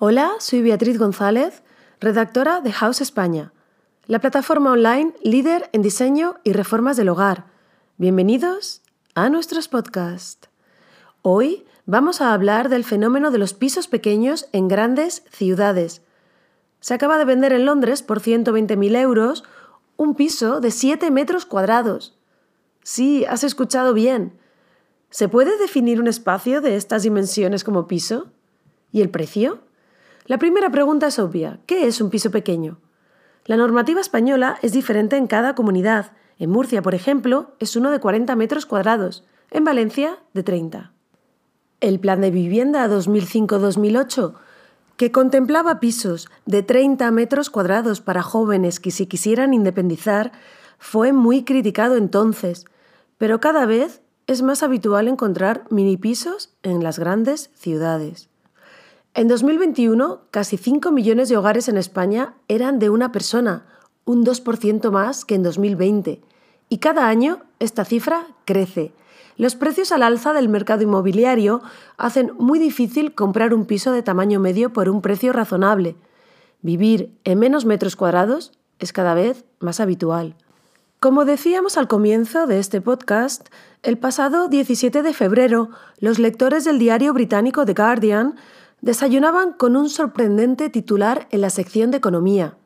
Hola, soy Beatriz González, redactora de House España, la plataforma online líder en diseño y reformas del hogar. Bienvenidos a nuestros podcasts. Hoy vamos a hablar del fenómeno de los pisos pequeños en grandes ciudades. Se acaba de vender en Londres por 120.000 euros un piso de 7 metros cuadrados. Sí, has escuchado bien. ¿Se puede definir un espacio de estas dimensiones como piso? ¿Y el precio? La primera pregunta es obvia. ¿Qué es un piso pequeño? La normativa española es diferente en cada comunidad. En Murcia, por ejemplo, es uno de 40 metros cuadrados. En Valencia, de 30. El Plan de Vivienda 2005-2008, que contemplaba pisos de 30 metros cuadrados para jóvenes que se quisieran independizar, fue muy criticado entonces pero cada vez es más habitual encontrar mini pisos en las grandes ciudades. En 2021, casi 5 millones de hogares en España eran de una persona, un 2% más que en 2020. Y cada año esta cifra crece. Los precios al alza del mercado inmobiliario hacen muy difícil comprar un piso de tamaño medio por un precio razonable. Vivir en menos metros cuadrados es cada vez más habitual. Como decíamos al comienzo de este podcast, el pasado 17 de febrero los lectores del diario británico The Guardian desayunaban con un sorprendente titular en la sección de economía.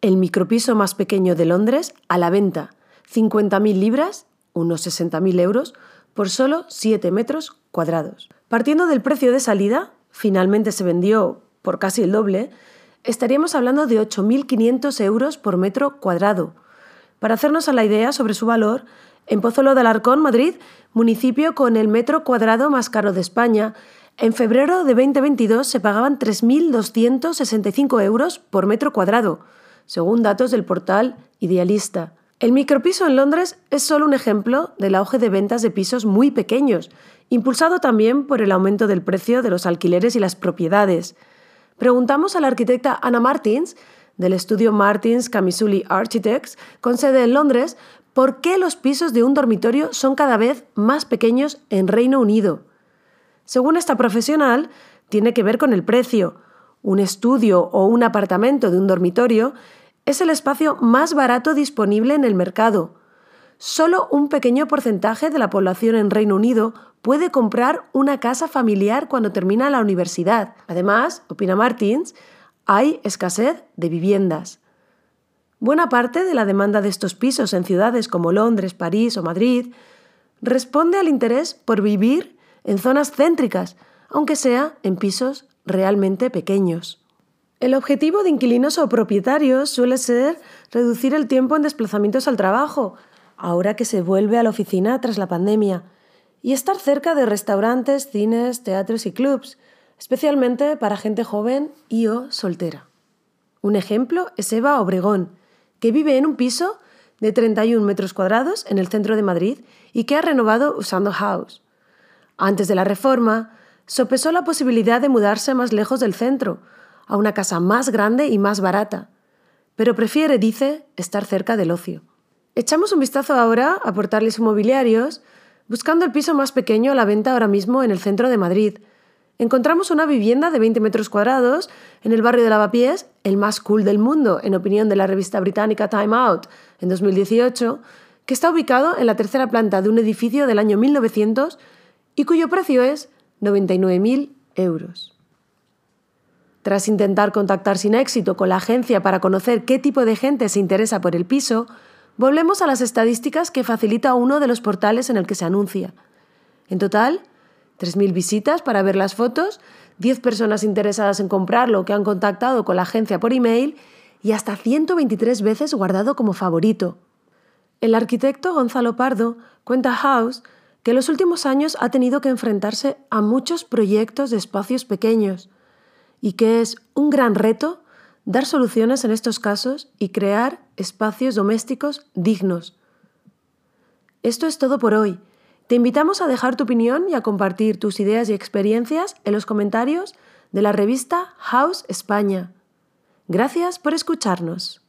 El micropiso más pequeño de Londres a la venta, 50.000 libras, unos 60.000 euros, por solo 7 metros cuadrados. Partiendo del precio de salida, finalmente se vendió por casi el doble, estaríamos hablando de 8.500 euros por metro cuadrado, para hacernos a la idea sobre su valor, en Pozuelo de Alarcón, Madrid, municipio con el metro cuadrado más caro de España, en febrero de 2022 se pagaban 3.265 euros por metro cuadrado, según datos del portal Idealista. El micropiso en Londres es solo un ejemplo del auge de ventas de pisos muy pequeños, impulsado también por el aumento del precio de los alquileres y las propiedades. Preguntamos a la arquitecta Anna Martins del estudio Martins Camisuli Architects, con sede en Londres, por qué los pisos de un dormitorio son cada vez más pequeños en Reino Unido. Según esta profesional, tiene que ver con el precio. Un estudio o un apartamento de un dormitorio es el espacio más barato disponible en el mercado. Solo un pequeño porcentaje de la población en Reino Unido puede comprar una casa familiar cuando termina la universidad. Además, opina Martins, hay escasez de viviendas. Buena parte de la demanda de estos pisos en ciudades como Londres, París o Madrid responde al interés por vivir en zonas céntricas, aunque sea en pisos realmente pequeños. El objetivo de inquilinos o propietarios suele ser reducir el tiempo en desplazamientos al trabajo, ahora que se vuelve a la oficina tras la pandemia, y estar cerca de restaurantes, cines, teatros y clubs, especialmente para gente joven y o soltera. Un ejemplo es Eva Obregón, que vive en un piso de 31 metros cuadrados en el centro de Madrid y que ha renovado usando House. Antes de la reforma, sopesó la posibilidad de mudarse más lejos del centro, a una casa más grande y más barata, pero prefiere, dice, estar cerca del ocio. Echamos un vistazo ahora a portales inmobiliarios, buscando el piso más pequeño a la venta ahora mismo en el centro de Madrid, encontramos una vivienda de 20 metros cuadrados en el barrio de Lavapiés, el más cool del mundo, en opinión de la revista británica Time Out, en 2018, que está ubicado en la tercera planta de un edificio del año 1900 y cuyo precio es 99.000 euros. Tras intentar contactar sin éxito con la agencia para conocer qué tipo de gente se interesa por el piso, volvemos a las estadísticas que facilita uno de los portales en el que se anuncia. En total, 3.000 visitas para ver las fotos, 10 personas interesadas en comprarlo que han contactado con la agencia por email y hasta 123 veces guardado como favorito. El arquitecto Gonzalo Pardo cuenta House que en los últimos años ha tenido que enfrentarse a muchos proyectos de espacios pequeños y que es un gran reto dar soluciones en estos casos y crear espacios domésticos dignos. Esto es todo por hoy. Te invitamos a dejar tu opinión y a compartir tus ideas y experiencias en los comentarios de la revista House España. Gracias por escucharnos.